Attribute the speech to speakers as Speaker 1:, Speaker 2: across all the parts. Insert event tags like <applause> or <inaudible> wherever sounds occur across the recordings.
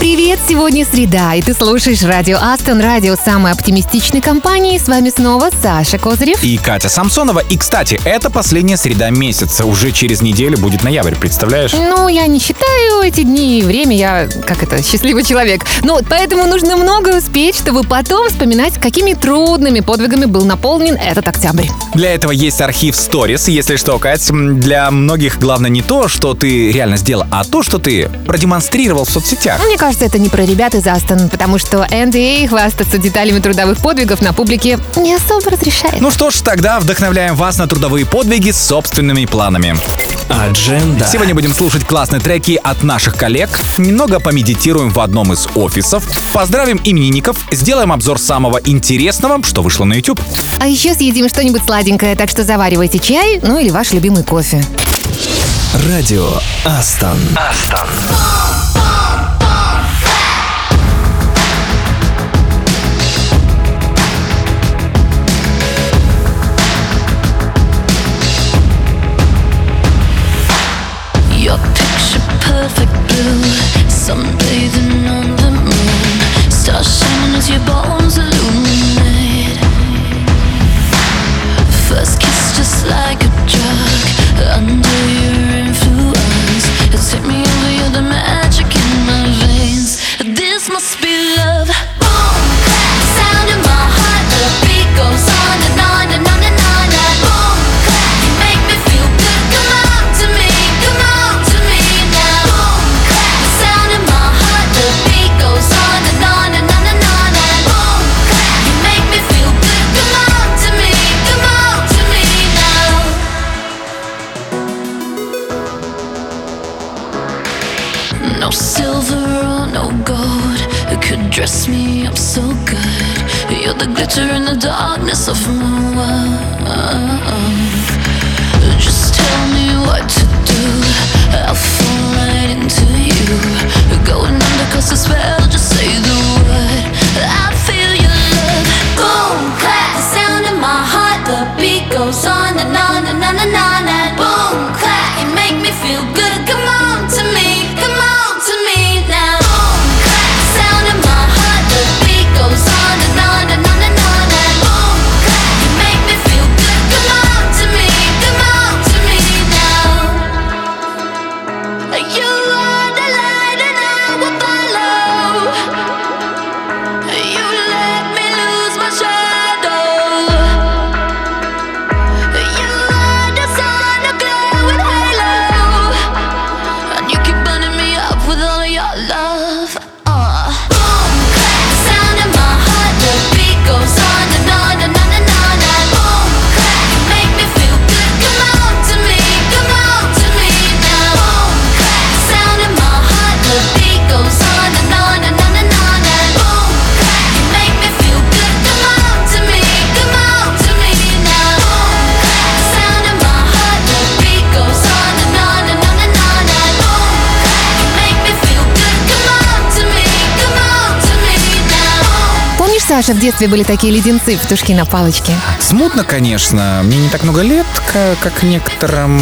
Speaker 1: Привет, сегодня среда, и ты слушаешь радио Астон, радио самой оптимистичной компании. С вами снова Саша Козырев.
Speaker 2: И Катя Самсонова. И, кстати, это последняя среда месяца. Уже через неделю будет ноябрь, представляешь?
Speaker 1: Ну, я не считаю эти дни и время, я, как это, счастливый человек. Ну, поэтому нужно много успеть, чтобы потом вспоминать, какими трудными подвигами был наполнен этот октябрь.
Speaker 2: Для этого есть архив сторис, если что, Кать. Для многих главное не то, что ты реально сделал, а то, что ты продемонстрировал в соцсетях.
Speaker 1: Мне кажется, это не про ребят из Астон, потому что NDA хвастаться деталями трудовых подвигов на публике не особо разрешает.
Speaker 2: Ну что ж, тогда вдохновляем вас на трудовые подвиги с собственными планами.
Speaker 3: Адженда.
Speaker 2: Сегодня будем слушать классные треки от наших коллег, немного помедитируем в одном из офисов, поздравим именинников, сделаем обзор самого интересного, что вышло на YouTube.
Speaker 1: А еще съедим что-нибудь сладенькое, так что заваривайте чай, ну или ваш любимый кофе.
Speaker 3: Радио Астон.
Speaker 4: Астон.
Speaker 5: Glitter in the darkness of my world. Just tell me what to do. I'll fall right into you. Going under 'cause the spell. Just say the word. I
Speaker 1: Саша, в детстве были такие леденцы, петушки на палочке?
Speaker 2: Смутно, конечно. Мне не так много лет, ка- как некоторым.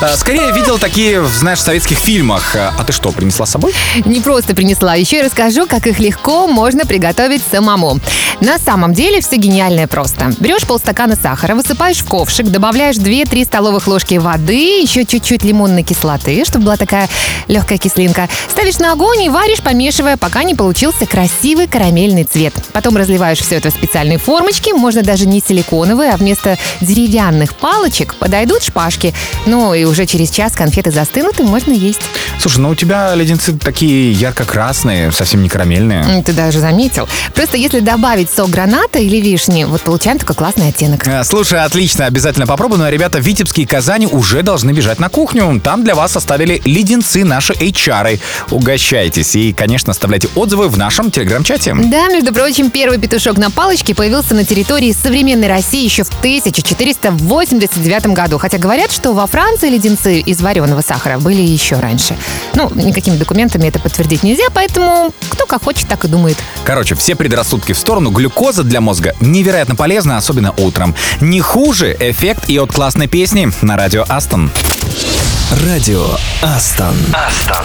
Speaker 2: А, Скорее видел такие, знаешь, в советских фильмах. А ты что, принесла с собой?
Speaker 1: Не просто принесла, еще и расскажу, как их легко можно приготовить самому. На самом деле все гениальное просто. Берешь полстакана сахара, высыпаешь в ковшик, добавляешь 2-3 столовых ложки воды, еще чуть-чуть лимонной кислоты, чтобы была такая легкая кислинка. Ставишь на огонь и варишь, помешивая, пока не получился красивый карамельный цвет. Потом разливаешь все это в специальные формочки, можно даже не силиконовые, а вместо деревянных палочек подойдут шпажки. Ну и уже через час конфеты застынут и можно есть.
Speaker 2: Слушай, ну у тебя леденцы такие ярко-красные, совсем не карамельные.
Speaker 1: Ты даже заметил. Просто если добавить сок граната или вишни, вот получаем такой классный оттенок.
Speaker 2: А, Слушай, отлично, обязательно попробую. Но ребята в Витебске и Казани уже должны бежать на кухню. Там для вас оставили леденцы наши HR. Угощайтесь и, конечно, оставляйте отзывы в нашем телеграм-чате.
Speaker 1: Да, между прочим, первый Первый петушок на палочке появился на территории современной России еще в 1489 году. Хотя говорят, что во Франции леденцы из вареного сахара были еще раньше. Ну, никакими документами это подтвердить нельзя, поэтому кто как хочет, так и думает.
Speaker 2: Короче, все предрассудки в сторону. Глюкоза для мозга невероятно полезна, особенно утром. Не хуже эффект и от классной песни на радио Астон.
Speaker 3: Радио Астон.
Speaker 4: Астон.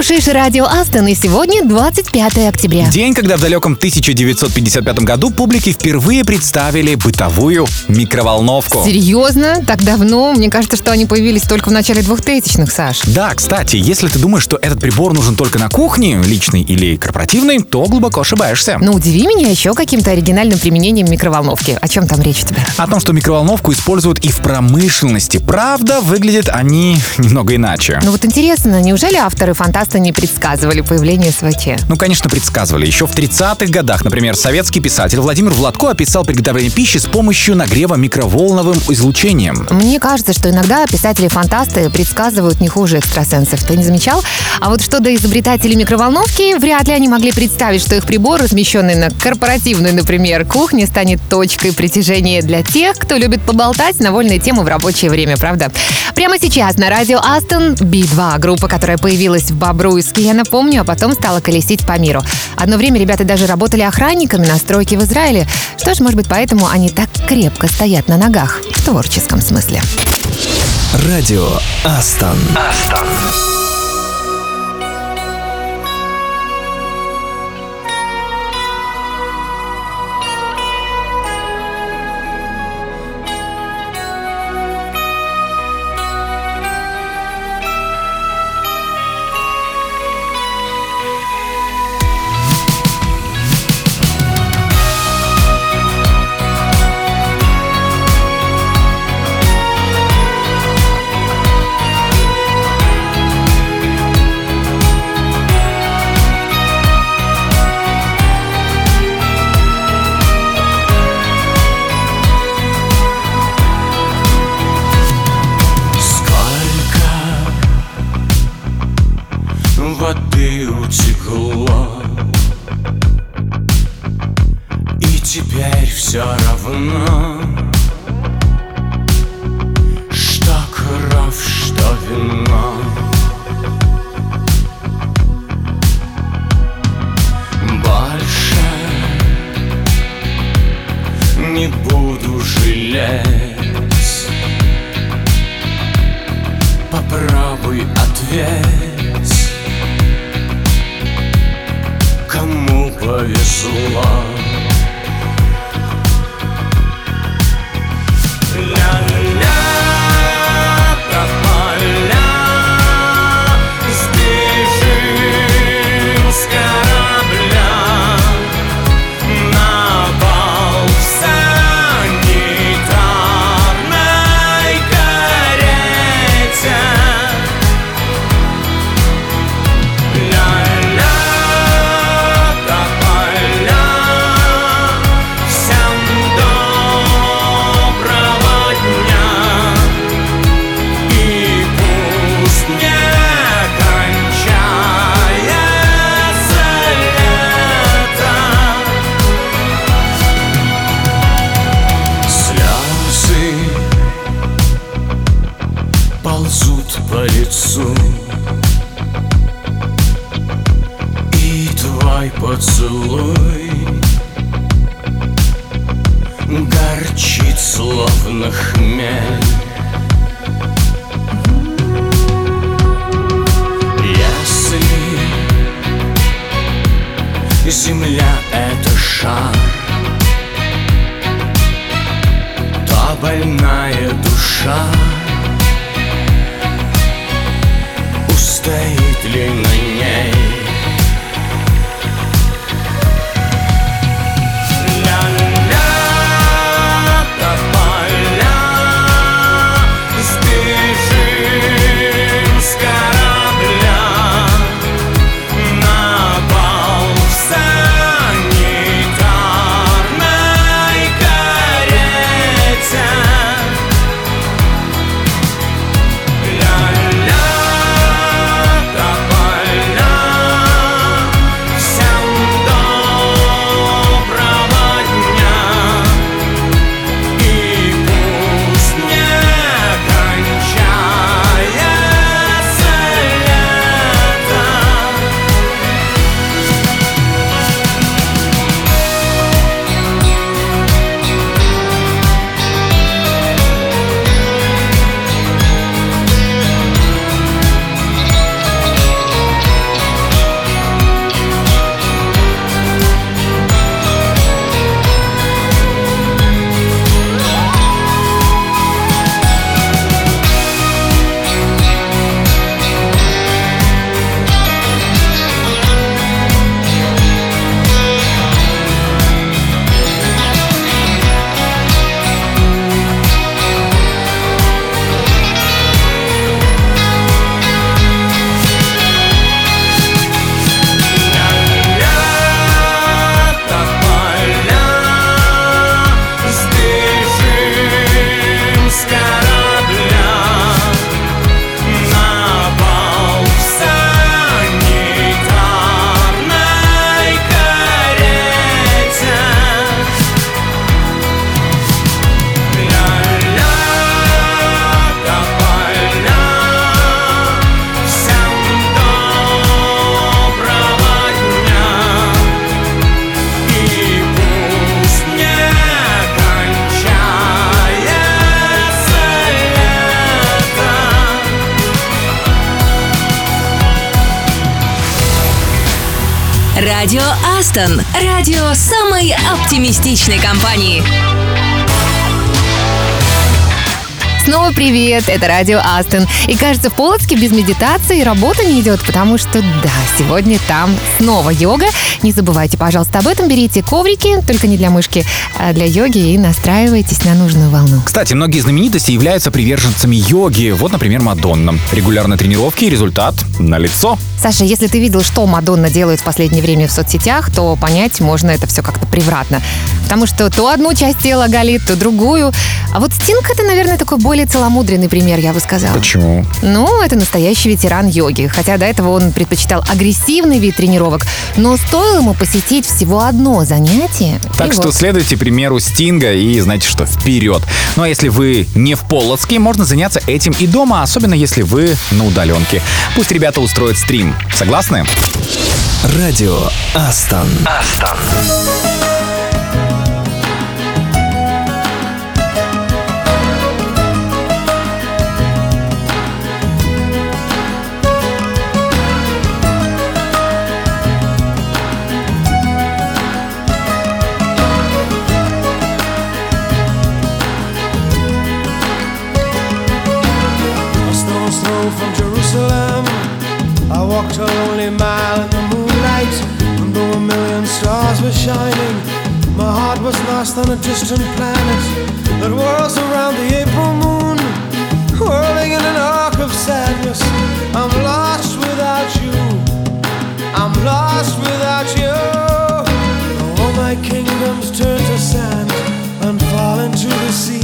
Speaker 1: Слушаешь радио Астон, и сегодня 25 октября.
Speaker 2: День, когда в далеком 1955 году публике впервые представили бытовую микроволновку.
Speaker 1: Серьезно? Так давно? Мне кажется, что они появились только в начале 2000-х, Саш.
Speaker 2: Да, кстати, если ты думаешь, что этот прибор нужен только на кухне, личный или корпоративный, то глубоко ошибаешься.
Speaker 1: Ну, удиви меня еще каким-то оригинальным применением микроволновки. О чем там речь у тебя?
Speaker 2: О том, что микроволновку используют и в промышленности. Правда, выглядят они немного иначе.
Speaker 1: Ну вот интересно, неужели авторы фантаста не предсказывали появление СВЧ?
Speaker 2: Ну, конечно, предсказывали. Еще в 30-х годах, например, советский писатель Владимир Владко описал приготовление пищи с помощью нагрева микроволновым излучением.
Speaker 1: Мне кажется, что иногда писатели-фантасты предсказывают не хуже экстрасенсов. Ты не замечал? А вот что до изобретателей микроволновки, вряд ли они могли представить, что их прибор, размещенный на корпоративной, например, кухне, станет точкой притяжения для тех, кто любит поболтать на вольные темы в рабочее время, правда? Прямо сейчас на радио Астон Би-2, группа, которая появилась в Бобруйске, я напомню, а потом стала колесить по миру. Одно время ребята даже работали охранниками на стройке в Израиле. Что ж, может быть, поэтому они так крепко стоят на ногах, в творческом смысле.
Speaker 3: Радио Астон.
Speaker 6: Сколько
Speaker 7: оптимистичной компании.
Speaker 1: Снова привет, это радио Астон. И кажется, в Полоцке без медитации работа не идет, потому что да, сегодня там снова йога. Не забывайте, пожалуйста, об этом. Берите коврики, только не для мышки, а для йоги и настраивайтесь на нужную волну.
Speaker 2: Кстати, многие знаменитости являются приверженцами йоги. Вот, например, Мадонна. Регулярные тренировки и результат на лицо.
Speaker 1: Саша, если ты видел, что Мадонна делает в последнее время в соцсетях, то понять можно это все как-то превратно. Потому что то одну часть тела голит, то другую. А вот Стинг это, наверное, такой более целомудренный пример, я бы сказала.
Speaker 2: Почему?
Speaker 1: Ну, это настоящий ветеран йоги. Хотя до этого он предпочитал агрессивный вид тренировок. Но стоило ему посетить всего одно занятие.
Speaker 2: Так что
Speaker 1: вот.
Speaker 2: следуйте примеру Стинга и знаете что, вперед. Ну а если вы не в Полоцке, можно заняться этим и дома, особенно если вы на удаленке. Пусть ребята устроят стрим. Согласны?
Speaker 3: Радио Астон.
Speaker 4: A were shining, my heart was lost on a distant planet that whirls around the April moon, whirling in an arc of sadness. I'm lost without you. I'm lost without you. All my kingdoms turn to sand and fall into the sea.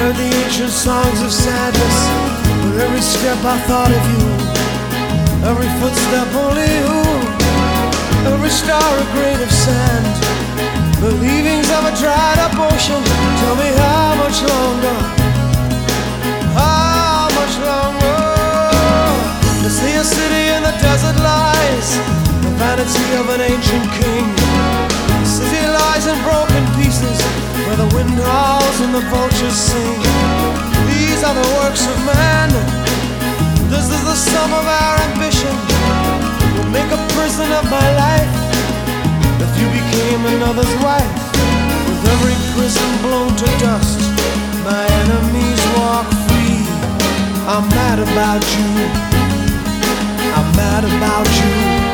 Speaker 4: Heard the ancient songs of sadness. With every step, I thought of you. Every footstep, only you. Every star, a grain of sand. The leavings of a dried up ocean. Tell me how much longer? How much longer? To see a city in the desert lies, the vanity of an ancient king. Lies in broken pieces, where the wind howls and the vultures sing. These are the works of man. This is the sum of our ambition. Will make a prison of my life. If you became another's wife, with every prison blown to dust, my enemies walk free. I'm mad about you. I'm mad about you.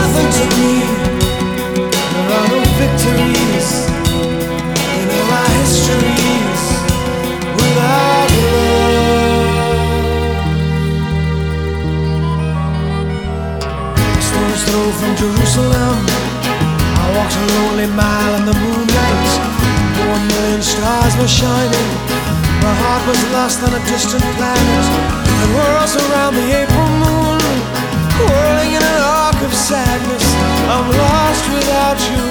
Speaker 4: Nothing to. There are no victories in our histories without love. From Jerusalem. I walked a lonely mile in the moonlight. A million stars were shining, my heart was lost on a distant planet that whirls around the April moon, whirling in an arc of sadness. I'm lost without you.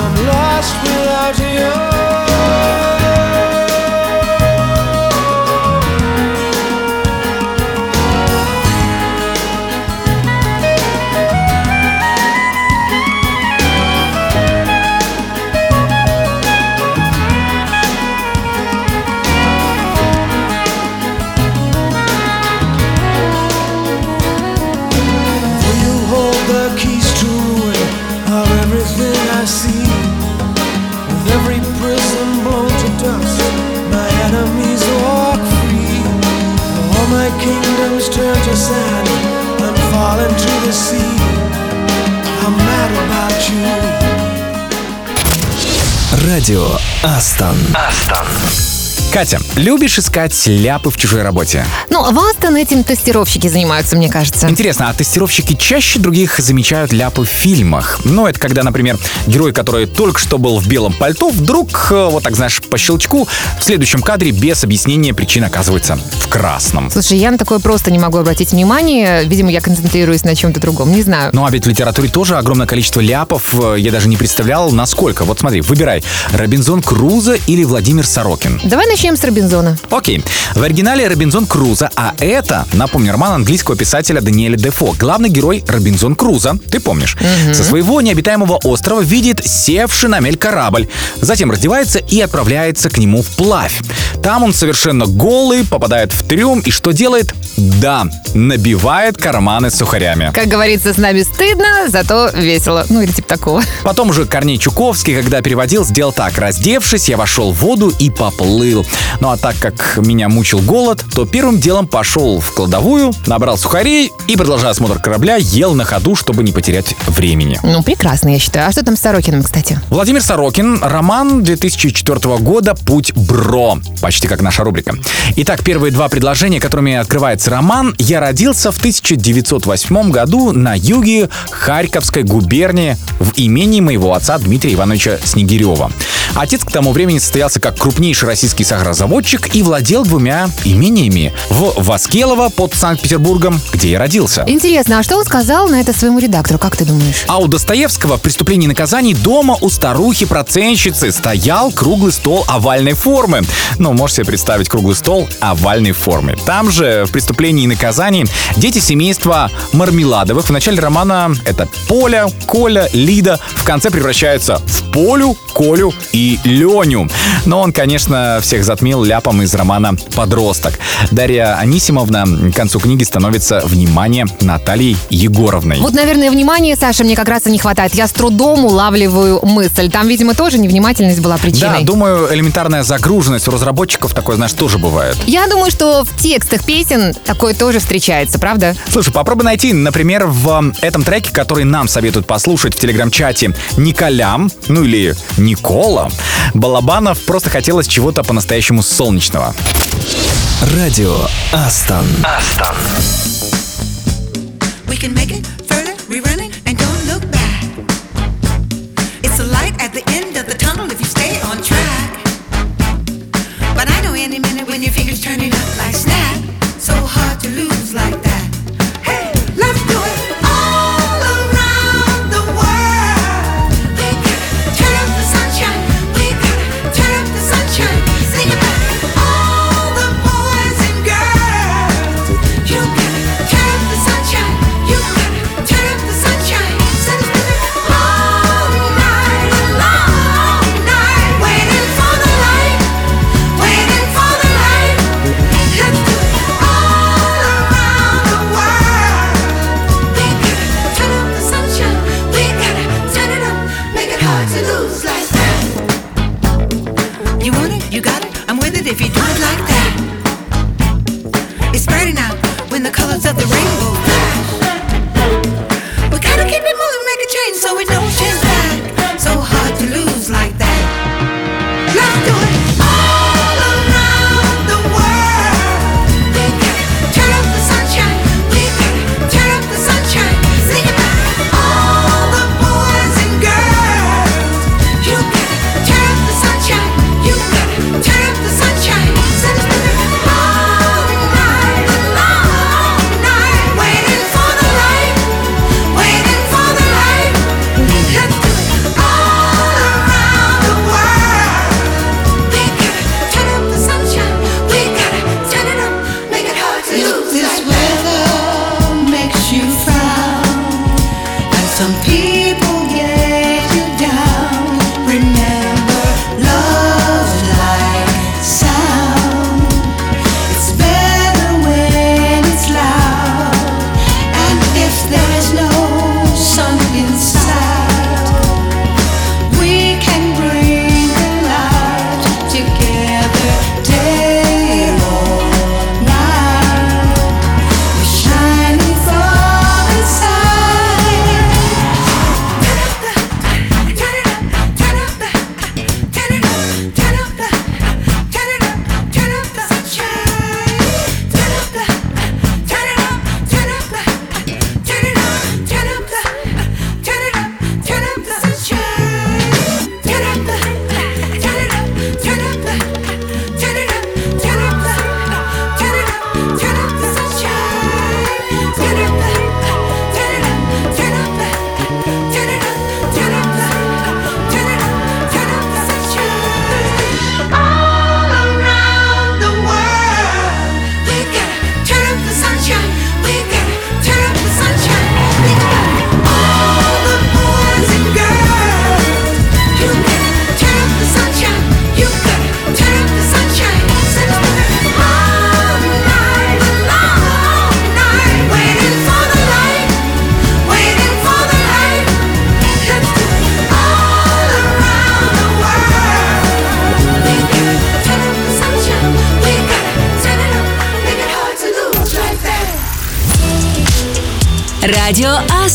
Speaker 4: I'm lost without you. turn to sand and fall into the sea. I'm mad about you.
Speaker 3: Радио Астон.
Speaker 2: Катя, любишь искать ляпы в чужой работе?
Speaker 1: Ну, в Астон этим тестировщики занимаются, мне кажется.
Speaker 2: Интересно, а тестировщики чаще других замечают ляпы в фильмах? Ну, это когда, например, герой, который только что был в белом пальто, вдруг, э, вот так, знаешь, по щелчку, в следующем кадре без объяснения причин оказывается в красном.
Speaker 1: Слушай, я на такое просто не могу обратить внимание. Видимо, я концентрируюсь на чем-то другом. Не знаю.
Speaker 2: Ну, а ведь в литературе тоже огромное количество ляпов. Э, Я даже не представлял, насколько. Вот смотри, выбирай. Робинзон Крузо или Владимир Сорокин.
Speaker 1: Давай начнем с Робинзона.
Speaker 2: Окей. В оригинале Робинзон Крузо, а это, напомню, роман английского писателя Даниэля Дефо. Главный герой Робинзон Крузо, ты помнишь, со своего необитаемого острова видит севший на мель корабль. Затем раздевается и отправляется к нему вплавь. Там он совершенно голый, попадает в трюм и что делает? Да, набивает карманы сухарями.
Speaker 1: Как говорится, с нами стыдно, зато весело. Ну, или типа такого.
Speaker 2: Потом уже Корней Чуковский, когда переводил, сделал так. Раздевшись, я вошел в воду и поплыл. Ну а так как меня мучил голод, то первым делом пошел в кладовую, набрал сухарей и, продолжая осмотр корабля, ел на ходу, чтобы не потерять времени.
Speaker 1: Ну, прекрасно, я считаю. А что там с Сорокиным, кстати?
Speaker 2: Владимир Сорокин, роман 2004 года «Путь Бро». Почти как наша рубрика. Итак, первые два предложения, которыми открывается роман. Я родился в 1908 году на юге Харьковской губернии в имении моего отца Дмитрия Ивановича Снегирева. Отец к тому времени состоялся как крупнейший российский сахарозаводчик и владел двумя имениями в Воскелово под Санкт-Петербургом, где я родился.
Speaker 1: Интересно, а что он сказал на это своему редактору, как ты думаешь?
Speaker 2: А у Достоевского в «Преступлении и наказании» дома у старухи-проценщицы стоял круглый стол овальной формы. Ну, можете себе представить круглый стол овальной формы. Там же в «Преступлении и наказании» дети семейства Мармеладовых в начале романа это Поля, Коля, Лида в конце превращаются в Полю, Колю и Леню. Но он, конечно, всех затмил ляпом из романа «Подросток». Дарья Анисимовна к концу книги становится внимание Натальей Егоровной.
Speaker 1: Вот, наверное, внимания, Саша, мне как раз и не хватает. Я с трудом улавливаю мысль. Там, видимо, тоже невнимательность была
Speaker 2: Да,
Speaker 1: причиной.
Speaker 2: думаю, элементарная загруженность у разработчиков такое, знаешь, тоже бывает.
Speaker 1: Я думаю, что в текстах песен такое тоже встречается, правда?
Speaker 2: Слушай, попробуй найти, например, в этом треке, который нам советуют послушать в телеграм-чате Николям, ну или Никола, Балабанов просто хотелось чего-то по-настоящему солнечного.
Speaker 3: Радио Астон.
Speaker 8: We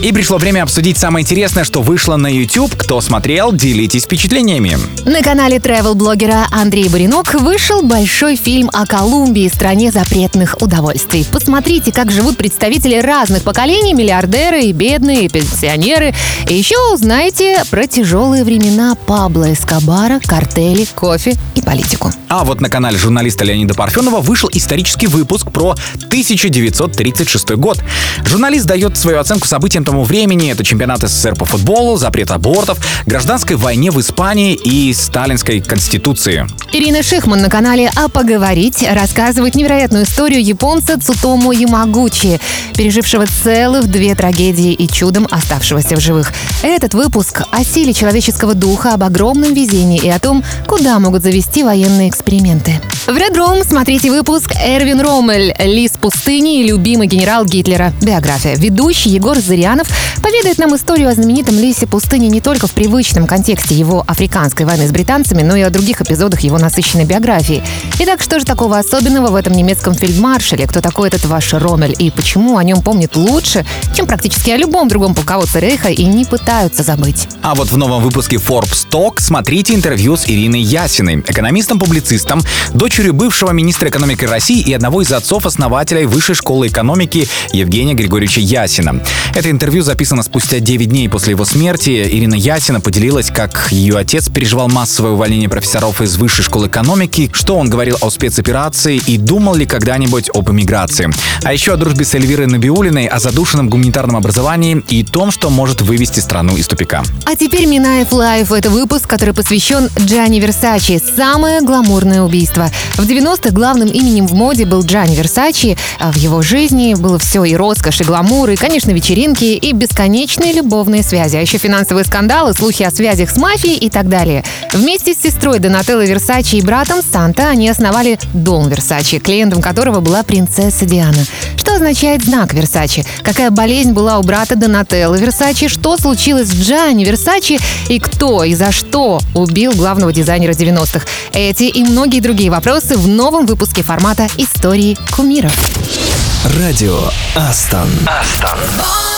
Speaker 2: И пришло время обсудить самое интересное, что вышло на YouTube. Кто смотрел, делитесь впечатлениями.
Speaker 1: На канале travel-блогера Андрей Баринок вышел большой фильм о Колумбии, стране запретных удовольствий. Посмотрите, как живут представители разных поколений, миллиардеры и бедные, и пенсионеры. И еще узнаете про тяжелые времена Пабло Эскобара, картели, кофе и политику.
Speaker 2: А вот на канале журналиста Леонида Парфенова вышел исторический выпуск про 1936 год. Журналист дает свою оценку событиям тому времени. Это чемпионат СССР по футболу, запрет абортов, гражданской войне в Испании и сталинской конституции.
Speaker 1: Ирина Шихман на канале «А поговорить» рассказывает невероятную историю японца Цутому Ямагучи, пережившего целых две трагедии и чудом оставшегося в живых. Этот выпуск о силе человеческого духа, об огромном везении и о том, куда могут завести военные эксперименты. В Red Room смотрите выпуск «Эрвин Роммель. Лис пустыни и любимый генерал Гитлера. Биография». Ведущий Егор Зырянов поведает нам историю о знаменитом лисе пустыни не только в привычном контексте его африканской войны с британцами, но и о других эпизодах его насыщенной биографии. Итак, что же такого особенного в этом немецком фельдмаршале? Кто такой этот ваш Роммель и почему о нем помнят лучше, чем практически о любом другом полководце Рейха и не пытаются забыть?
Speaker 2: А вот в новом выпуске Forbes Talk смотрите интервью с Ириной Ясиной, экономистом-публицистом, дочерью бывшего министра экономики России и одного из отцов-основателей Высшей школы экономики Евгения Григорьевича Ясина. Это интервью записано спустя 9 дней после его смерти. Ирина Ясина поделилась, как ее отец переживал массовое увольнение профессоров из Высшей школы экономики, что он говорил о спецоперации и думал ли когда-нибудь об эмиграции. А еще о дружбе с Эльвирой Набиулиной, о задушенном гуманитарном образовании и том, что может вывести страну из тупика.
Speaker 1: А теперь Минаев Live. Это выпуск, который посвящен Джанни Версачи. Самое гламурное убийство. В 90-х главным именем в моде был Джанни Версачи, а в его жизни было все и роскошь, и гламур, и, конечно, вечеринки, и бесконечные любовные связи, а еще финансовые скандалы, слухи о связях с мафией и так далее. Вместе с сестрой Донателло Версачи и братом Санта они основали дом Версачи, клиентом которого была принцесса Диана. Что означает знак Версачи? Какая болезнь была у брата Донателло Версачи? Что случилось с Джанни Версачи? И кто и за что убил главного дизайнера 90-х? Эти и многие другие вопросы в новом выпуске формата «Истории кумиров».
Speaker 3: Радио Астон.
Speaker 5: All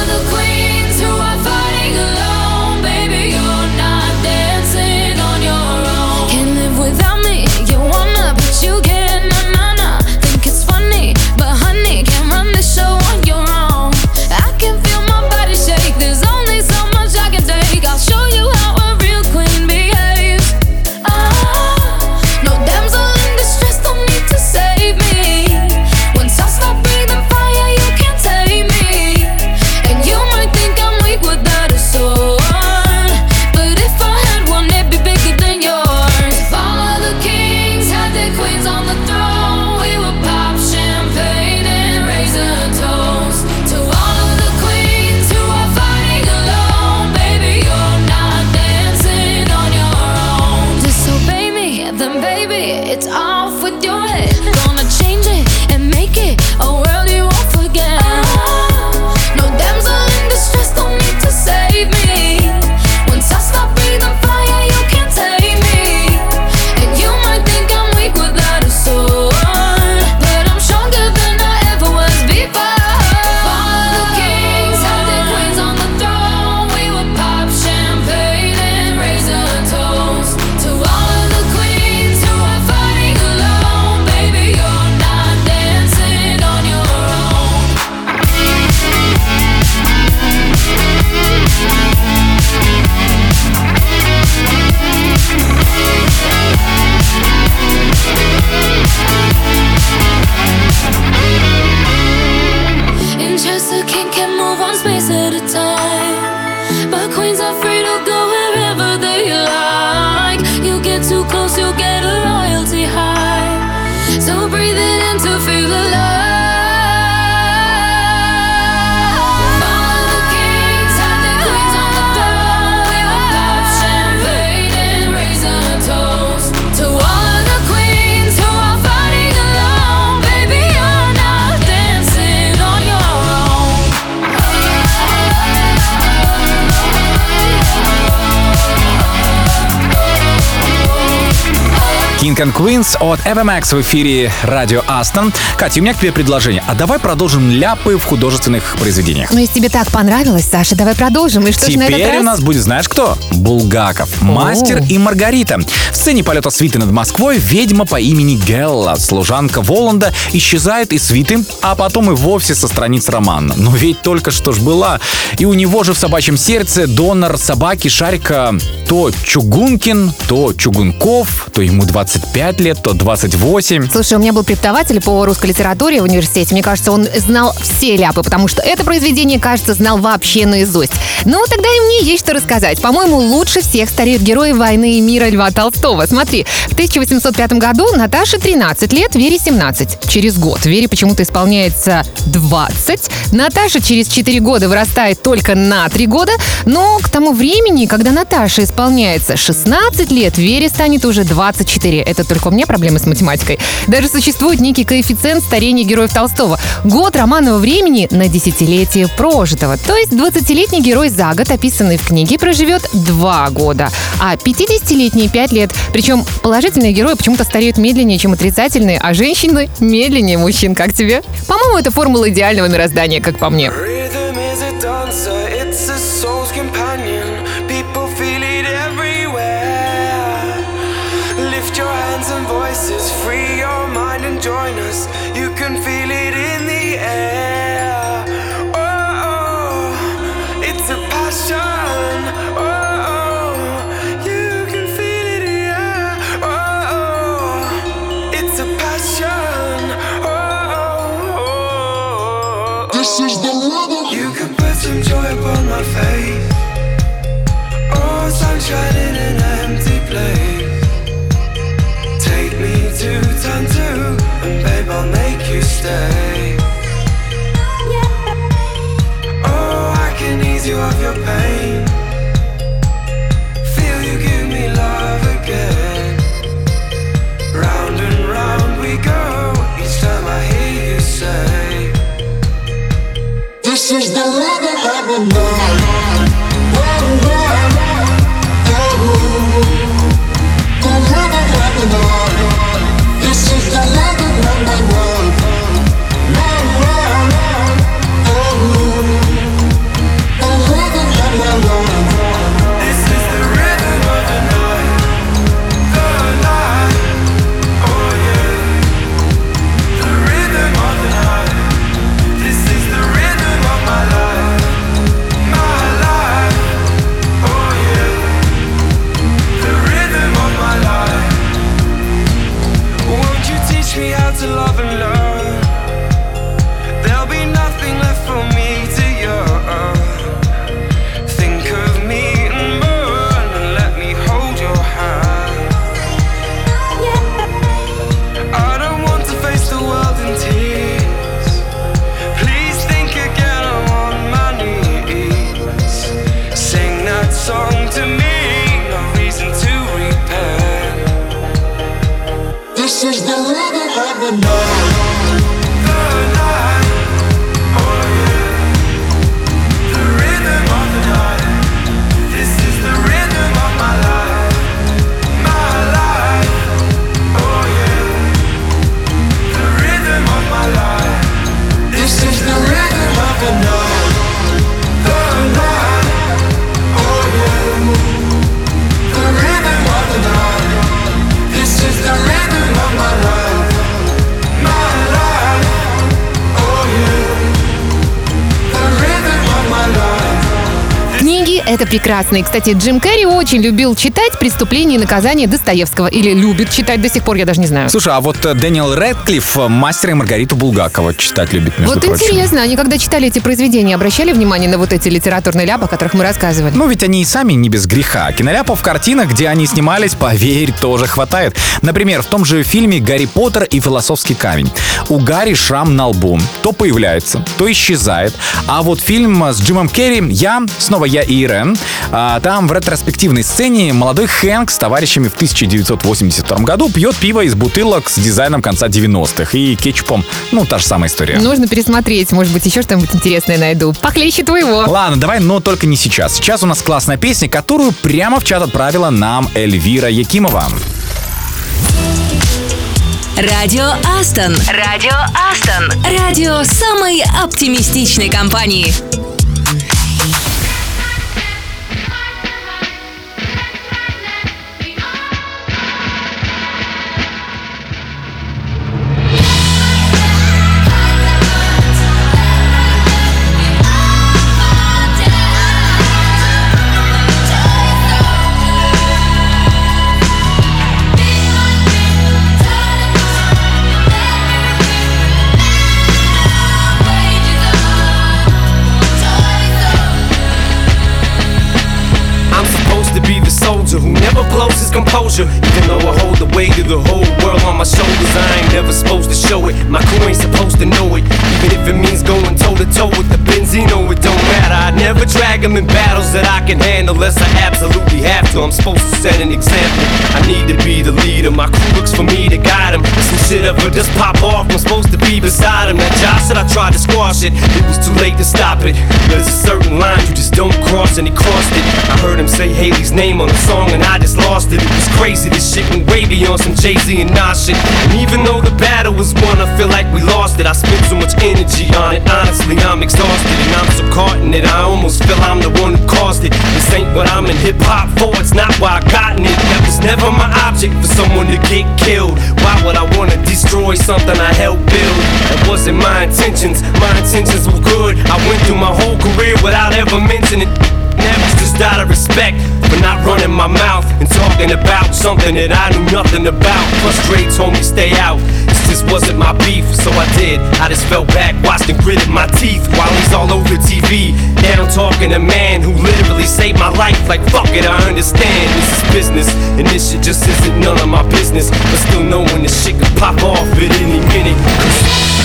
Speaker 5: Queens
Speaker 2: от Evermax в эфире радио Астон. Катя, у меня к тебе предложение. А давай продолжим ляпы в художественных произведениях.
Speaker 1: Ну, если тебе так понравилось, Саша, давай продолжим. И что ж на этот
Speaker 2: Теперь
Speaker 1: раз?
Speaker 2: у нас будет, знаешь кто? Булгаков. Мастер и Маргарита. В сцене полета свиты над Москвой ведьма по имени Гелла, служанка Воланда, исчезает из свиты, а потом и вовсе со страниц романа. Но ведь только что ж была. И у него же в собачьем сердце донор собаки Шарика то Чугункин, то Чугунков, то ему 25 лет, то 28.
Speaker 1: Слушай, у меня был преподаватель по русской литературе в университете. Мне кажется, он знал все ляпы, потому что это произведение, кажется, знал вообще наизусть. Ну, тогда и мне есть что рассказать. По-моему, лучше всех стареют герои «Войны и мира» Льва Толстого. Смотри, в 1805 году Наташе 13 лет, Вере 17. Через год Вере почему-то исполняется 20. Наташа через 4 года вырастает только на 3 года. Но к тому времени, когда Наташе исполняется 16 лет, Вере станет уже 24. Это только у меня проблемы с математикой. Даже существует некий коэффициент старения героев Толстого. Год романного времени на десятилетие прожитого. То есть 20-летний герой за год, описанный в книге, проживет 2 года, а 50-летний 5 лет. Причем положительные герои почему-то стареют медленнее, чем отрицательные, а женщины медленнее мужчин. Как тебе? По-моему, это формула идеального мироздания, как по мне.
Speaker 9: Stay. Oh, I can ease you of your pain. Feel you give me love again. Round and round we go. Each time I hear you say.
Speaker 10: This is the. The rhythm of the night. This is the rhythm of the night.
Speaker 1: И, кстати, Джим Керри очень любил читать «Преступление и наказание» Достоевского. Или любит читать до сих пор, я даже не знаю.
Speaker 2: Слушай, а вот э, Дэниел Рэдклифф, э, мастер и Маргариту Булгакова читать любит, между
Speaker 1: вот
Speaker 2: прочим.
Speaker 1: интересно, они когда читали эти произведения, обращали внимание на вот эти литературные ляпы, о которых мы рассказывали?
Speaker 2: Ну, ведь они и сами не без греха. Киноляпов в картинах, где они снимались, поверь, тоже хватает. Например, в том же фильме «Гарри Поттер и философский камень». У Гарри шрам на лбу. То появляется, то исчезает. А вот фильм с Джимом Керри «Я», снова я и Ирен, там в ретроспективной сцене молодой Хэнк с товарищами в 1982 году пьет пиво из бутылок с дизайном конца 90-х и кетчупом. Ну, та же самая история.
Speaker 1: Нужно пересмотреть, может быть, еще что-нибудь интересное найду. Похлеще твоего.
Speaker 2: Ладно, давай, но только не сейчас. Сейчас у нас классная песня, которую прямо в чат отправила нам Эльвира Якимова.
Speaker 7: Радио Астон. Радио Астон. Радио самой оптимистичной компании.
Speaker 11: soldier. Even drag them in battles that I can handle unless I absolutely have to. I'm supposed to set an example. I need to be the leader. My crew looks for me to guide them. Some shit ever just pop off, I'm supposed to be beside him. That Josh said I tried to squash it. It was too late to stop it. There's a certain line you just don't cross, and he crossed it. I heard him say Haley's name on the song, and I just lost it. It was crazy. This shit went way beyond some Jay Z and Nas shit. And even though the battle was won, I feel like we lost it. I spent so much energy on it. Honestly, I'm exhausted, and I'm so caught in it. I almost feel I'm the one who caused it. This ain't what I'm in hip hop for. It's not why I gotten it. That was never my object for someone to get killed. Why would I wanna destroy something I helped build? That wasn't my intentions. My intentions were good. I went through my whole career without ever mentioning. That was just out of respect for not running my mouth and talking about something that I knew nothing about. Told me stay out. This wasn't my beef, so I did. I just fell back, watched and gritted my teeth while he's all over TV. Now I'm talking to a man who literally saved my life. Like, fuck it, I understand. This is business, and this shit just isn't none of my business. But still knowing this shit could pop off at any minute.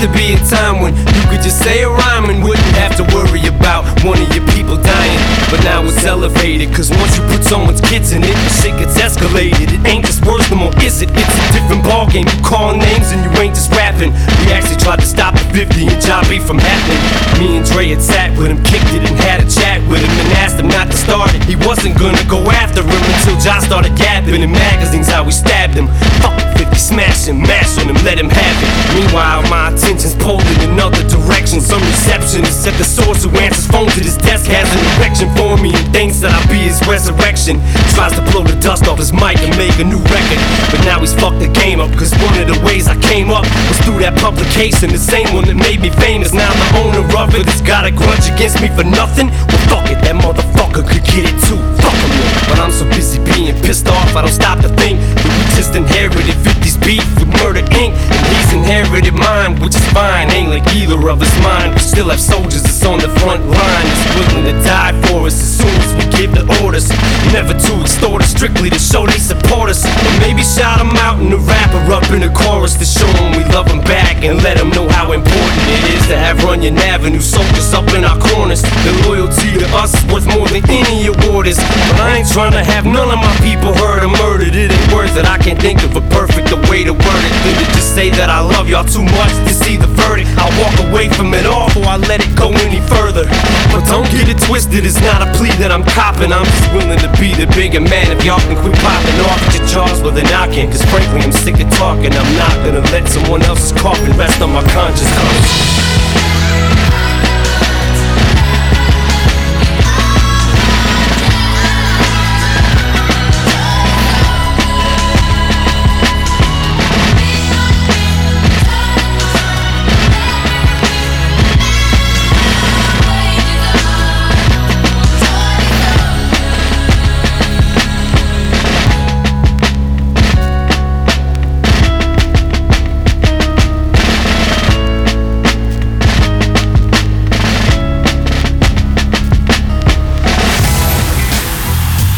Speaker 11: To be a time when you could just say a rhyme and wouldn't have to worry about one of your people dying. But now it's elevated, cause once you put someone's kids in it, shit gets escalated. It ain't just words no more, is it? It's a different ballgame. You call names and you ain't just rapping. We actually tried to stop the 50 and B from happening. Me and Dre had sat with him, kicked it, and had a chat with him, and asked him not to start it. He wasn't gonna go after him until Josh started gabbing in magazines how we stabbed him. Fuck 50, smash him, mash on him, let him have it. Meanwhile, my attention's pulled in another direction. Some receptionist at the source who answers phone to this desk has an erection for me and thinks that I'll be his resurrection. Tries to blow the dust off his mic and make a new record. But now he's fucked the game up, cause one of the ways I came up was through that publication. The same one that made me famous. Now the owner of it has got a grudge against me for nothing. Well, fuck it, that motherfucker could get it too. Fuck him, but I'm so busy being pissed off, I don't stop to think we just inherited 50's beef with Murder Inc. And he's inherited mine, which is fine. Ain't like either of us mine. We still have soldiers that's on the front line, that's willing to die for us as soon as we give the orders. Never to extort us, strictly to show they support us. Or maybe shout them out in the rapper up in the chorus to show them we love them back and let them know how important it is to have Runyon Avenue soldiers up in our corners. The loyalty to us is worth more than any award is. But I ain't trying to have none of my people hurt or murdered. It ain't worth it. I can't think of a perfect way to word it than to just say that I love y'all too much to see the verdict. I'll walk away from it all before I let it go any further. But don't get it twisted, it's not a plea that I'm copping. I'm just willing to be the bigger man if y'all can quit popping off at your jaws, well then I can. Cause frankly, I'm sick of talking. I'm not gonna let someone else's coffin rest on my conscience.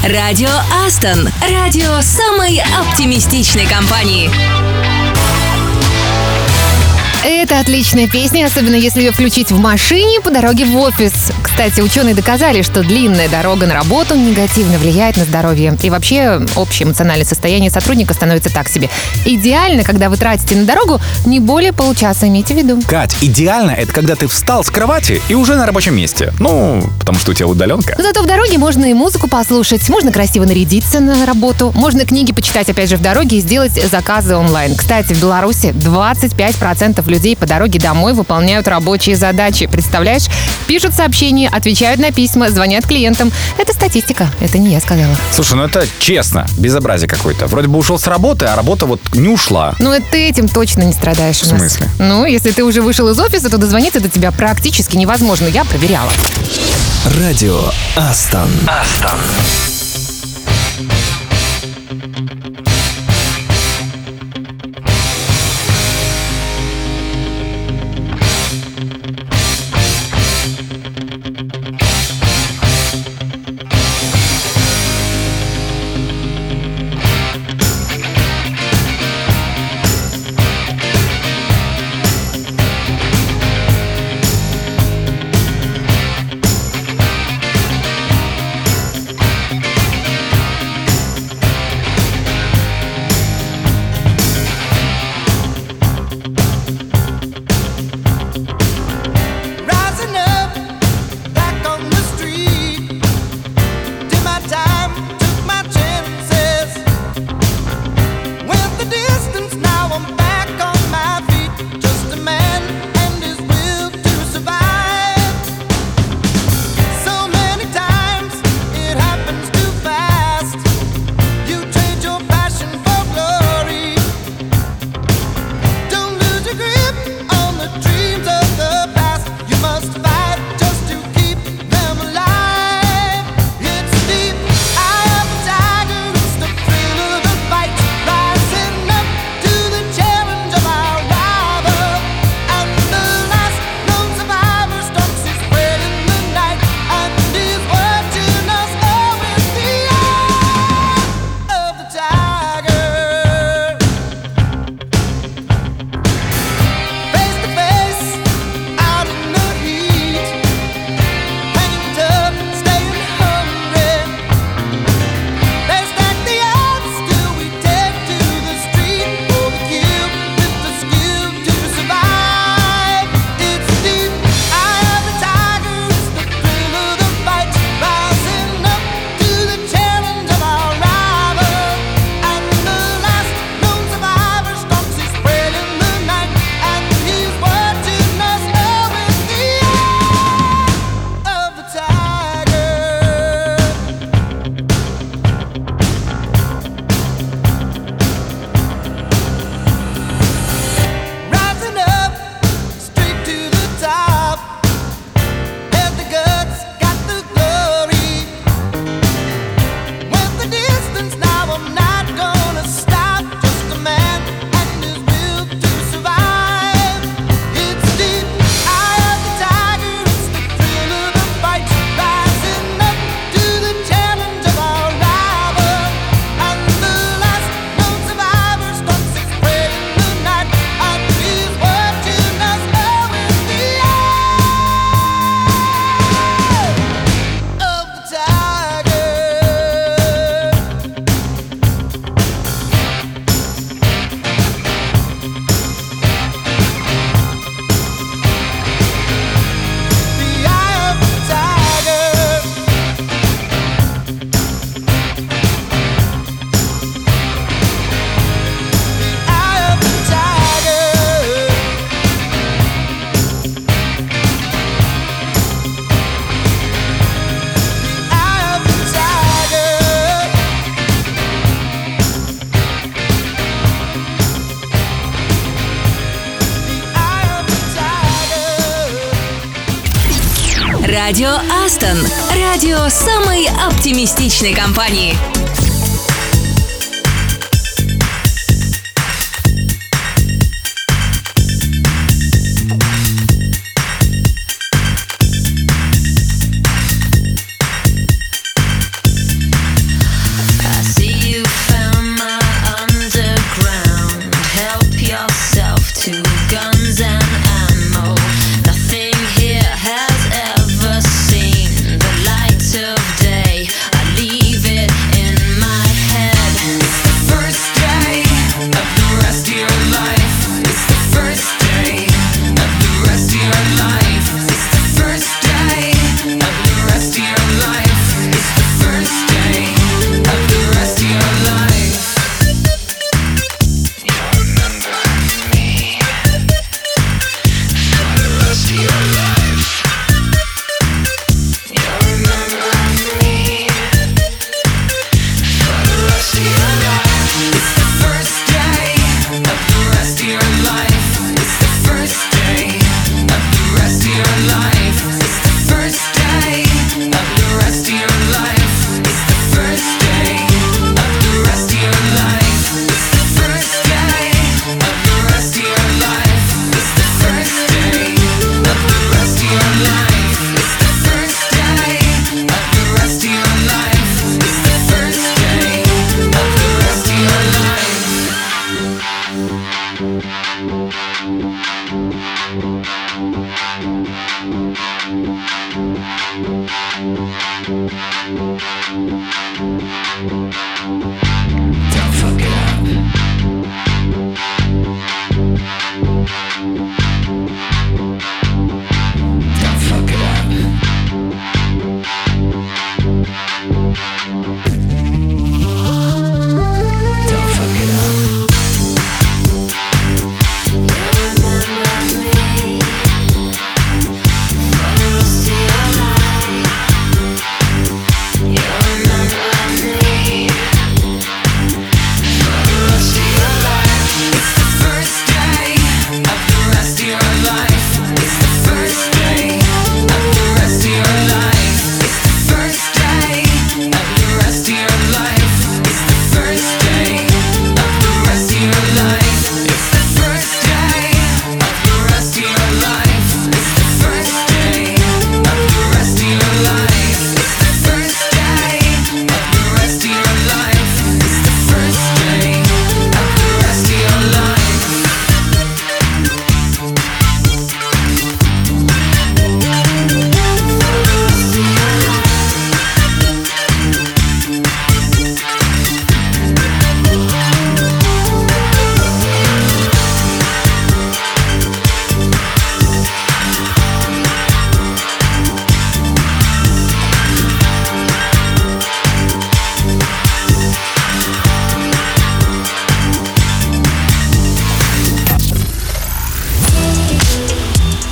Speaker 7: Радио Астон. Радио самой оптимистичной компании.
Speaker 1: Это отличная песня, особенно если ее включить в машине по дороге в офис. Кстати, ученые доказали, что длинная дорога на работу негативно влияет на здоровье. И вообще, общее эмоциональное состояние сотрудника становится так себе. Идеально, когда вы тратите на дорогу не более получаса, имейте в виду.
Speaker 2: Кать, идеально это когда ты встал с кровати и уже на рабочем месте. Ну, потому что у тебя удаленка.
Speaker 1: Зато в дороге можно и музыку послушать, можно красиво нарядиться на работу, можно книги почитать опять же в дороге и сделать заказы онлайн. Кстати, в Беларуси 25% людей по дороге домой выполняют рабочие задачи. Представляешь? Пишут сообщения, отвечают на письма, звонят клиентам. Это статистика, это не я сказала.
Speaker 2: Слушай, ну это честно, безобразие какое-то. Вроде бы ушел с работы, а работа вот не ушла.
Speaker 1: Ну, это ты этим точно не страдаешь у
Speaker 2: В
Speaker 1: нас.
Speaker 2: смысле?
Speaker 1: Ну, если ты уже вышел из офиса, то дозвониться до тебя практически невозможно. Я проверяла.
Speaker 3: Радио Астон.
Speaker 12: Астон.
Speaker 7: Астон. Радио самой оптимистичной компании.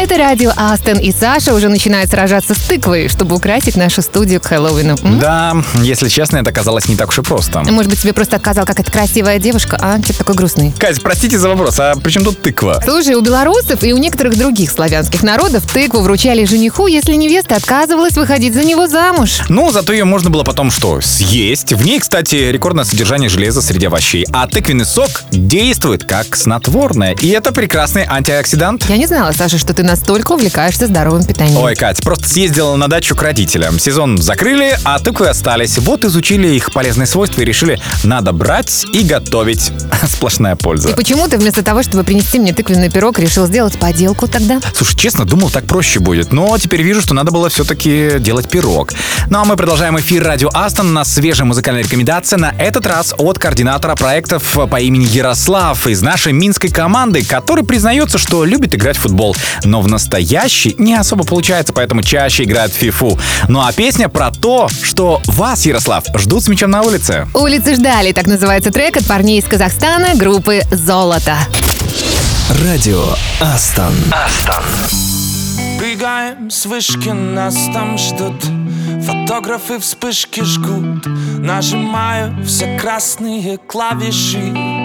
Speaker 1: Это радио Астон и Саша уже начинают сражаться с тыквой, чтобы украсить нашу студию к Хэллоуину. М?
Speaker 2: Да, если честно, это оказалось не так уж и просто.
Speaker 1: Может быть, тебе просто отказал какая-то красивая девушка, а? Ты такой грустный.
Speaker 2: Кать, простите за вопрос, а при чем тут тыква?
Speaker 1: Слушай, у белорусов и у некоторых других славянских народов тыкву вручали жениху, если невеста отказывалась выходить за него замуж.
Speaker 2: Ну, зато ее можно было потом что, съесть. В ней, кстати, рекордное содержание железа среди овощей. А тыквенный сок действует как снотворное. И это прекрасный антиоксидант.
Speaker 1: Я не знала, Саша, что ты настолько увлекаешься здоровым питанием.
Speaker 2: Ой, Кать, просто съездила на дачу к родителям. Сезон закрыли, а тыквы остались. Вот изучили их полезные свойства и решили, надо брать и готовить. <laughs> Сплошная польза.
Speaker 1: И почему ты вместо того, чтобы принести мне тыквенный пирог, решил сделать поделку тогда?
Speaker 2: Слушай, честно, думал, так проще будет. Но теперь вижу, что надо было все-таки делать пирог. Ну а мы продолжаем эфир радио Астон. На свежая музыкальная рекомендация. На этот раз от координатора проектов по имени Ярослав из нашей минской команды, который признается, что любит играть в футбол. Но в настоящий не особо получается, поэтому чаще играет в фифу. Ну а песня про то, что вас, Ярослав, ждут с мячом на улице.
Speaker 1: Улицы ждали, так называется трек от парней из Казахстана группы «Золото».
Speaker 3: Радио Астон.
Speaker 13: Прыгаем с вышки, нас там ждут Фотографы вспышки жгут Нажимаю все красные клавиши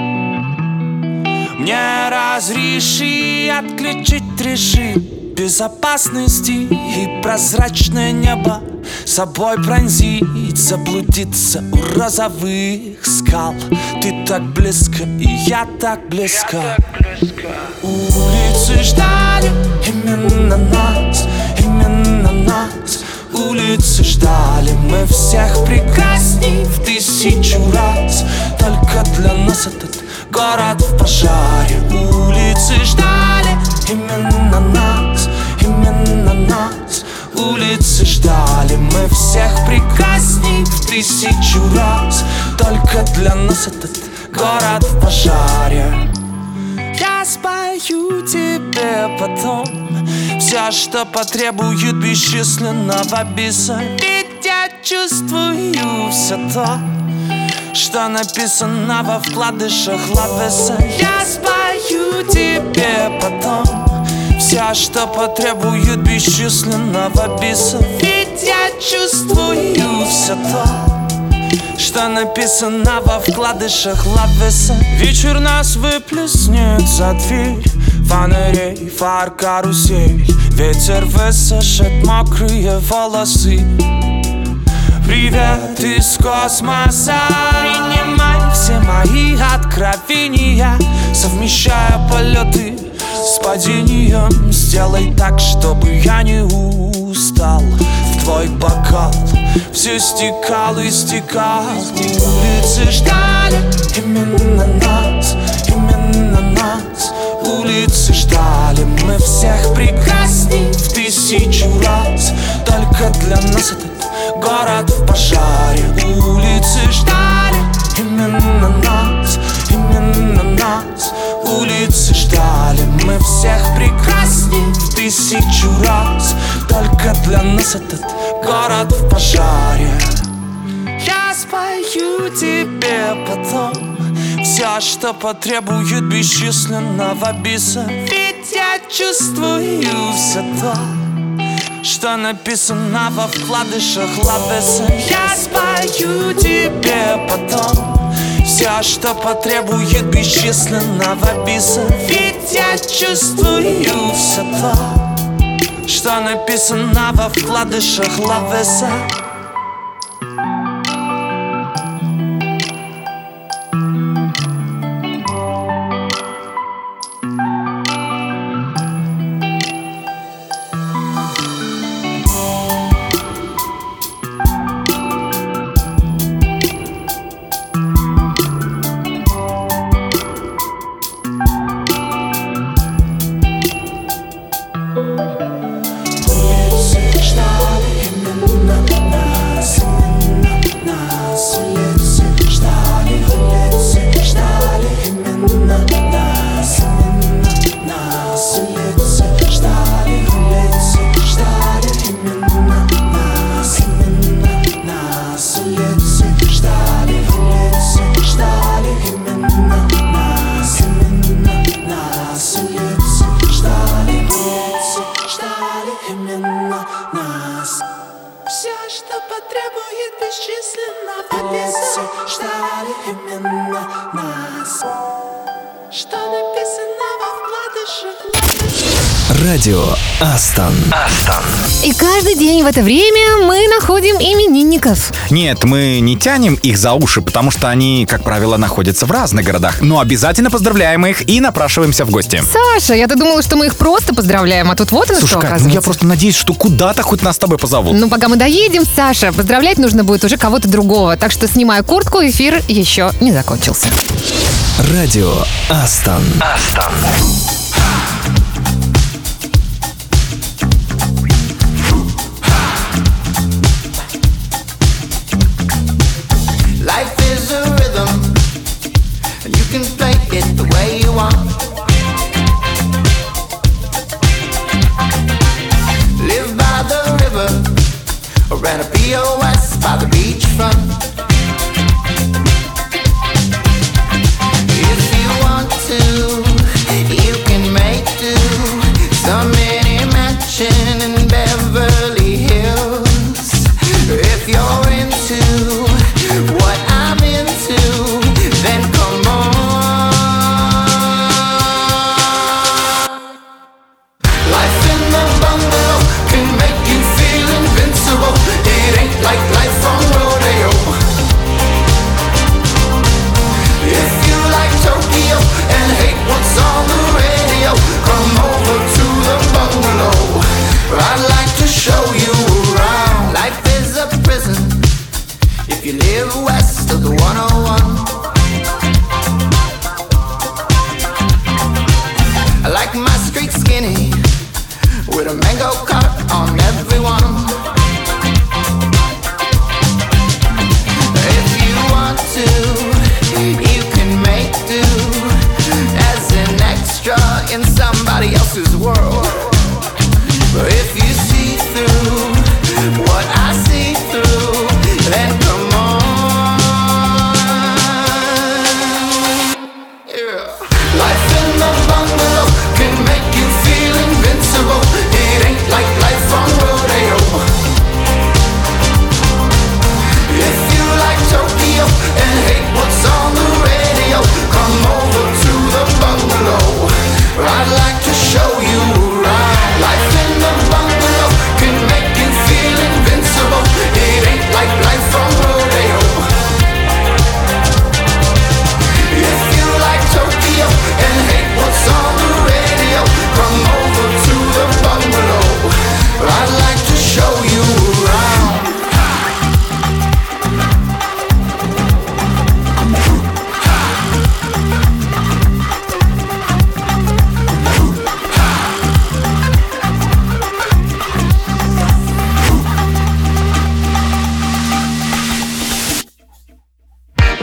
Speaker 13: Мне разреши отключить режим Безопасности и прозрачное небо. Собой пронзить, заблудиться у розовых скал. Ты так близко, и я так близко. Улицы ждали именно нас, именно нас. Улицы ждали мы всех прекрасней в тысячу раз. Только для нас этот город в пожаре. Улицы ждали именно нас, именно нас. Улицы ждали мы всех прекрасней в тысячу раз. Только для нас этот город в пожаре. Я спою тебе потом. Все, что потребует бесчисленного биса Ведь я чувствую все то Что написано во вкладышах Лавеса Я спою тебе потом Все, что потребует бесчисленного биса Ведь я чувствую все то что написано во вкладышах Лавеса Вечер нас выплеснет за дверь Фонарей, фар, карусель. Ветер высушит мокрые волосы Привет из космоса. Принимай все мои откровения. Совмещая полеты с падением. Сделай так, чтобы я не устал. В твой бокал все стекал и стекал. Улицы ждали именно нас, именно нас. Улицы ждали, мы всех прекрасней в тысячу раз. Только для нас этот город в пожаре Улицы ждали именно нас, именно нас Улицы ждали, мы всех прекрасней в тысячу раз. Только для нас этот город в пожаре. Я спою тебе потом Все, что потребует бесчисленного биса Ведь я чувствую все то что написано во вкладышах лавеса Я спою тебе потом. Все, что потребует бесчисленного биса Ведь я чувствую все то. Что написано во вкладышах лавеса
Speaker 1: в это время мы находим именинников.
Speaker 2: Нет, мы не тянем их за уши, потому что они, как правило, находятся в разных городах. Но обязательно поздравляем их и напрашиваемся в гости.
Speaker 1: Саша, я-то думала, что мы их просто поздравляем, а тут вот оно
Speaker 2: Слушай,
Speaker 1: что
Speaker 2: Кать, ну я просто надеюсь, что куда-то хоть нас с тобой позовут.
Speaker 1: Ну, пока мы доедем, Саша, поздравлять нужно будет уже кого-то другого. Так что снимаю куртку, эфир еще не закончился.
Speaker 3: Радио Астон.
Speaker 14: Life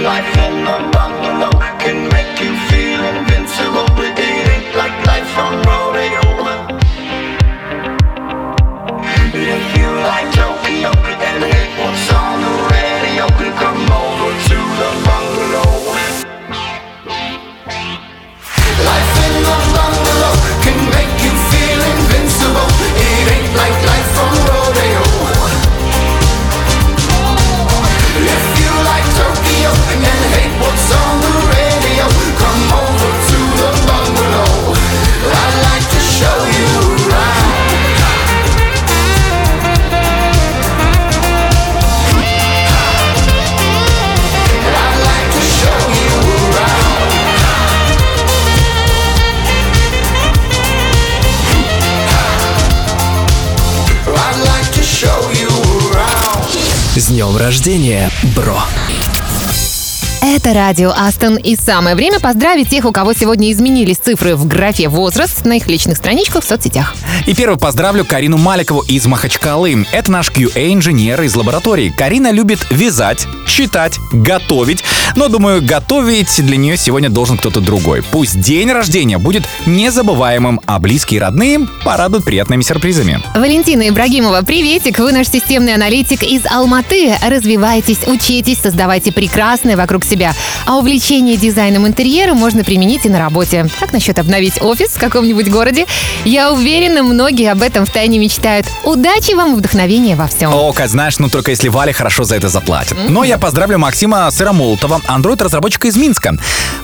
Speaker 14: Life. in the
Speaker 3: bottom днем рождения, бро!
Speaker 1: Это радио Астон. И самое время поздравить тех, у кого сегодня изменились цифры в графе «Возраст» на их личных страничках в соцсетях.
Speaker 2: И первый поздравлю Карину Маликову из Махачкалы. Это наш QA-инженер из лаборатории. Карина любит вязать, читать, готовить. Но, думаю, готовить для нее сегодня должен кто-то другой. Пусть день рождения будет незабываемым, а близкие и родные порадуют приятными сюрпризами.
Speaker 1: Валентина Ибрагимова, приветик! Вы наш системный аналитик из Алматы. Развивайтесь, учитесь, создавайте прекрасное вокруг себя. А увлечение дизайном интерьера можно применить и на работе. Как насчет обновить офис в каком-нибудь городе? Я уверена, многие об этом втайне мечтают. Удачи вам вдохновения во всем.
Speaker 2: О, Кать, знаешь, ну только если Валя хорошо за это заплатит. Но я поздравлю Максима Сыромолотова, андроид-разработчика из Минска.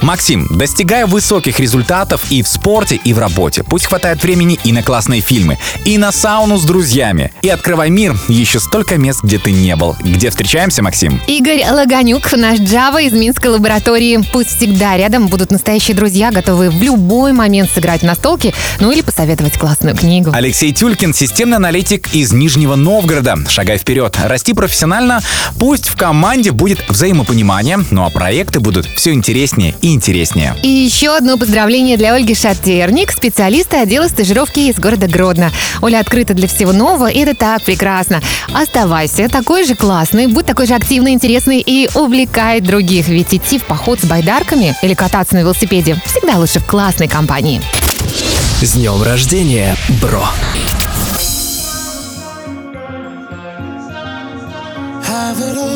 Speaker 2: Максим, достигая высоких результатов и в спорте, и в работе. Пусть хватает времени и на классные фильмы, и на сауну с друзьями. И открывай мир, еще столько мест, где ты не был. Где встречаемся, Максим?
Speaker 1: Игорь Лаганюк, наш Java из Минской лаборатории. Пусть всегда рядом будут настоящие друзья, готовые в любой момент сыграть на столке, ну или посоветовать классную книгу.
Speaker 2: Алексей Тюлькин, системный аналитик из Нижнего Новгорода. Шагай вперед, расти профессионально. Пусть в команде будет взаимопонимание, ну а проекты будут все интереснее и интереснее.
Speaker 1: И еще одно поздравление для Ольги Шатерник, специалиста отдела стажировки из города Гродно. Оля открыта для всего нового, и это так прекрасно. Оставайся такой же классный, будь такой же активный, интересный и увлекай других. Ведь идти в поход с байдарками или кататься на велосипеде всегда лучше в классной компании.
Speaker 3: С днем рождения, бро!
Speaker 4: Have it all,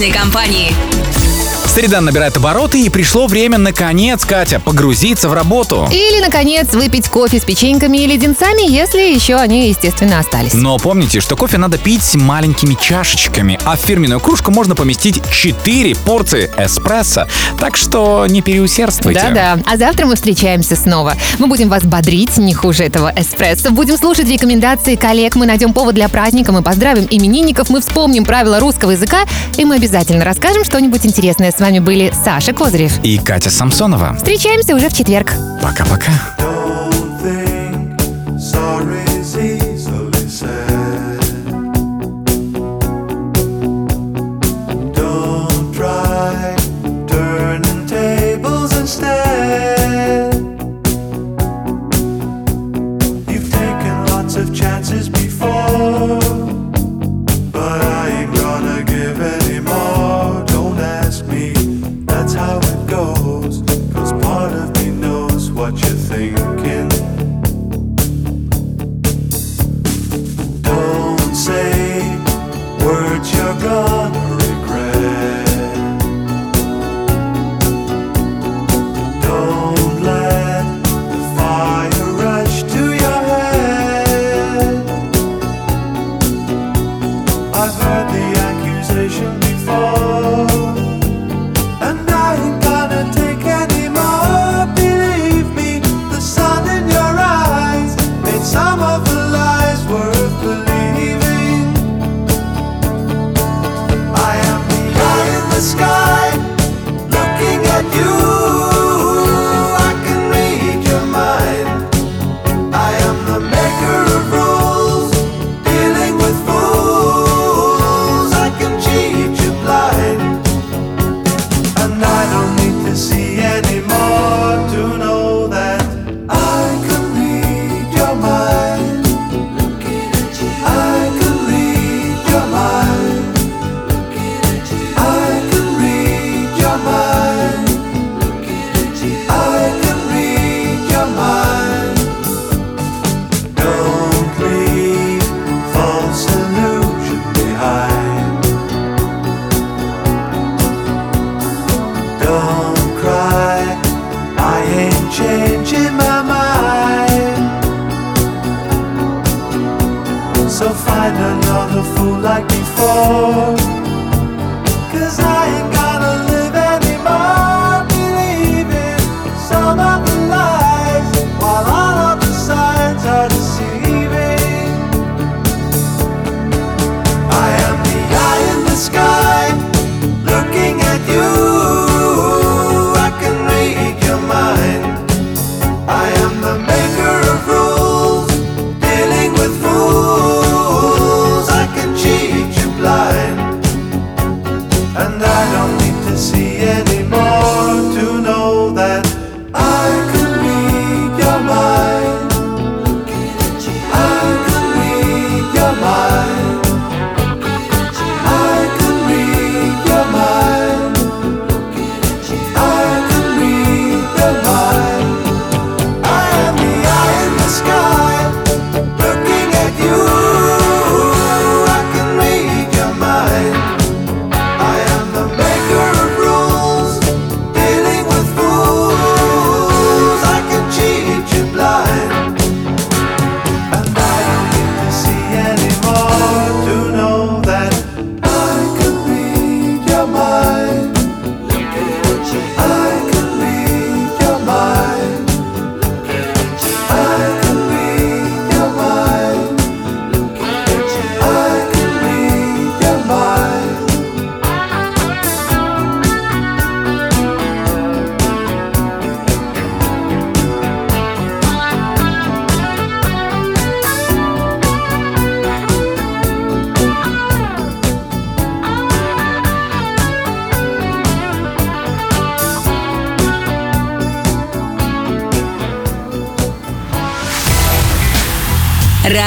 Speaker 7: отличной компании.
Speaker 15: Среда набирает обороты, и пришло время, наконец, Катя, погрузиться в работу.
Speaker 1: Или, наконец, выпить кофе с печеньками и леденцами, если еще они, естественно, остались.
Speaker 15: Но помните, что кофе надо пить маленькими чашечками, а в фирменную кружку можно поместить 4 порции эспрессо. Так что не переусердствуйте.
Speaker 1: Да-да. А завтра мы встречаемся снова. Мы будем вас бодрить не хуже этого эспрессо. Будем слушать рекомендации коллег, мы найдем повод для праздника, мы поздравим именинников, мы вспомним правила русского языка, и мы обязательно расскажем что-нибудь интересное с вами были Саша Козырев
Speaker 15: и Катя Самсонова.
Speaker 1: Встречаемся уже в четверг.
Speaker 15: Пока-пока.